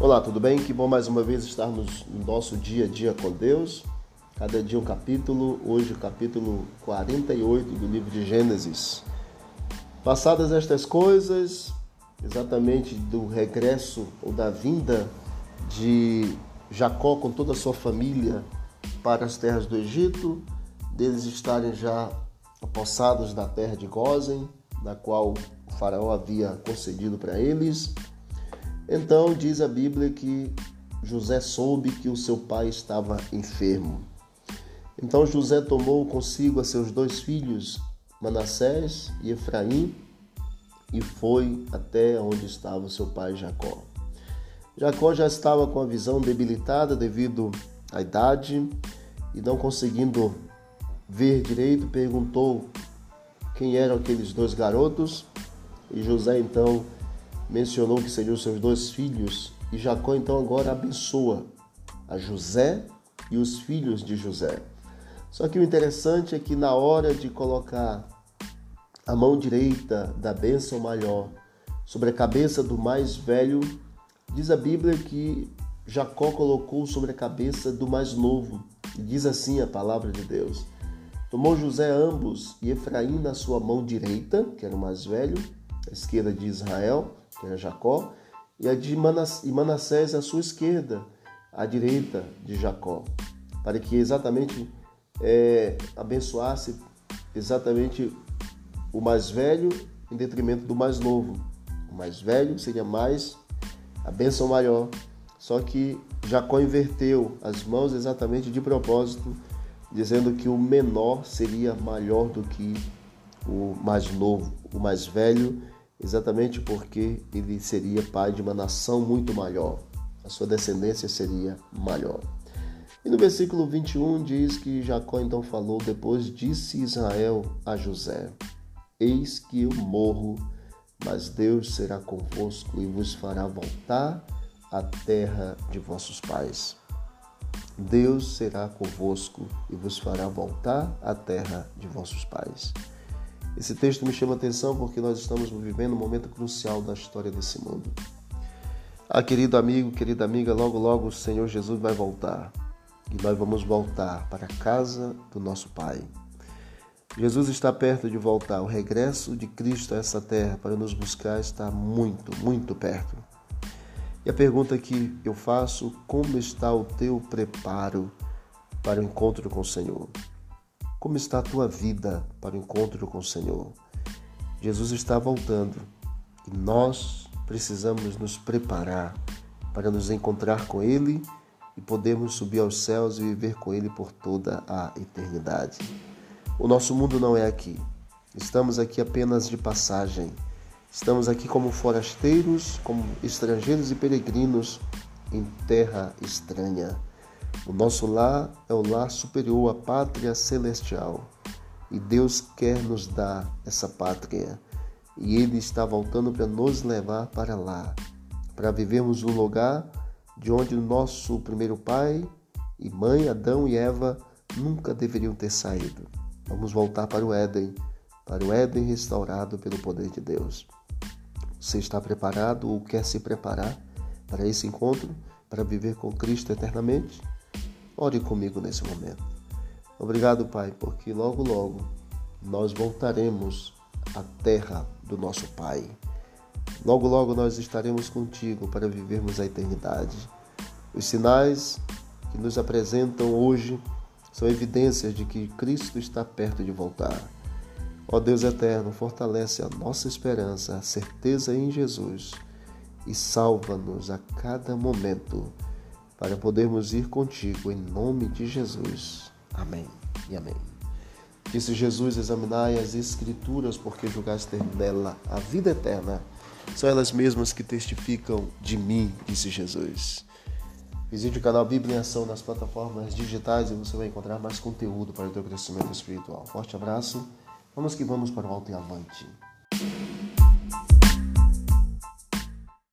Olá, tudo bem? Que bom mais uma vez estarmos no nosso dia a dia com Deus. Cada dia um capítulo, hoje o capítulo 48 do livro de Gênesis. Passadas estas coisas, exatamente do regresso ou da vinda de Jacó com toda a sua família para as terras do Egito, deles estarem já apossados na terra de Gozen, na qual o faraó havia concedido para eles então diz a Bíblia que José soube que o seu pai estava enfermo. Então José tomou consigo a seus dois filhos, Manassés e Efraim, e foi até onde estava seu pai Jacó. Jacó já estava com a visão debilitada devido à idade e não conseguindo ver direito, perguntou quem eram aqueles dois garotos e José então mencionou que seriam seus dois filhos, e Jacó então agora abençoa a José e os filhos de José. Só que o interessante é que na hora de colocar a mão direita da bênção maior sobre a cabeça do mais velho, diz a Bíblia que Jacó colocou sobre a cabeça do mais novo. E diz assim a palavra de Deus: Tomou José ambos e Efraim na sua mão direita, que era o mais velho, a esquerda de Israel, que era Jacó, e a de Manassés à sua esquerda, à direita de Jacó, para que exatamente é, abençoasse exatamente o mais velho em detrimento do mais novo. O mais velho seria mais a bênção maior. Só que Jacó inverteu as mãos exatamente de propósito, dizendo que o menor seria maior do que o mais novo, o mais velho exatamente porque ele seria pai de uma nação muito maior, a sua descendência seria maior. E no versículo 21 diz que Jacó então falou: Depois disse Israel a José: Eis que eu morro, mas Deus será convosco e vos fará voltar à terra de vossos pais. Deus será convosco e vos fará voltar à terra de vossos pais. Esse texto me chama a atenção porque nós estamos vivendo um momento crucial da história desse mundo. Ah, querido amigo, querida amiga, logo logo o Senhor Jesus vai voltar e nós vamos voltar para a casa do nosso Pai. Jesus está perto de voltar. O regresso de Cristo a essa terra para nos buscar está muito, muito perto. E a pergunta que eu faço: como está o teu preparo para o encontro com o Senhor? Como está a tua vida para o encontro com o Senhor? Jesus está voltando e nós precisamos nos preparar para nos encontrar com Ele e podermos subir aos céus e viver com Ele por toda a eternidade. O nosso mundo não é aqui. Estamos aqui apenas de passagem. Estamos aqui como forasteiros, como estrangeiros e peregrinos em terra estranha. O nosso lar é o lar superior, a pátria celestial. E Deus quer nos dar essa pátria. E Ele está voltando para nos levar para lá, para vivermos no lugar de onde o nosso primeiro pai e mãe, Adão e Eva, nunca deveriam ter saído. Vamos voltar para o Éden, para o Éden restaurado pelo poder de Deus. Você está preparado ou quer se preparar para esse encontro, para viver com Cristo eternamente? Ore comigo nesse momento. Obrigado, Pai, porque logo, logo nós voltaremos à terra do nosso Pai. Logo, logo nós estaremos contigo para vivermos a eternidade. Os sinais que nos apresentam hoje são evidências de que Cristo está perto de voltar. Ó Deus eterno, fortalece a nossa esperança, a certeza em Jesus e salva-nos a cada momento para podermos ir contigo em nome de Jesus. Amém e amém. Disse Jesus: Examinai as Escrituras, porque julgaste nela a vida eterna. São elas mesmas que testificam de mim, disse Jesus. Visite o canal Bíblia em Ação nas plataformas digitais e você vai encontrar mais conteúdo para o teu crescimento espiritual. Forte abraço. Vamos que vamos para o alto e avante.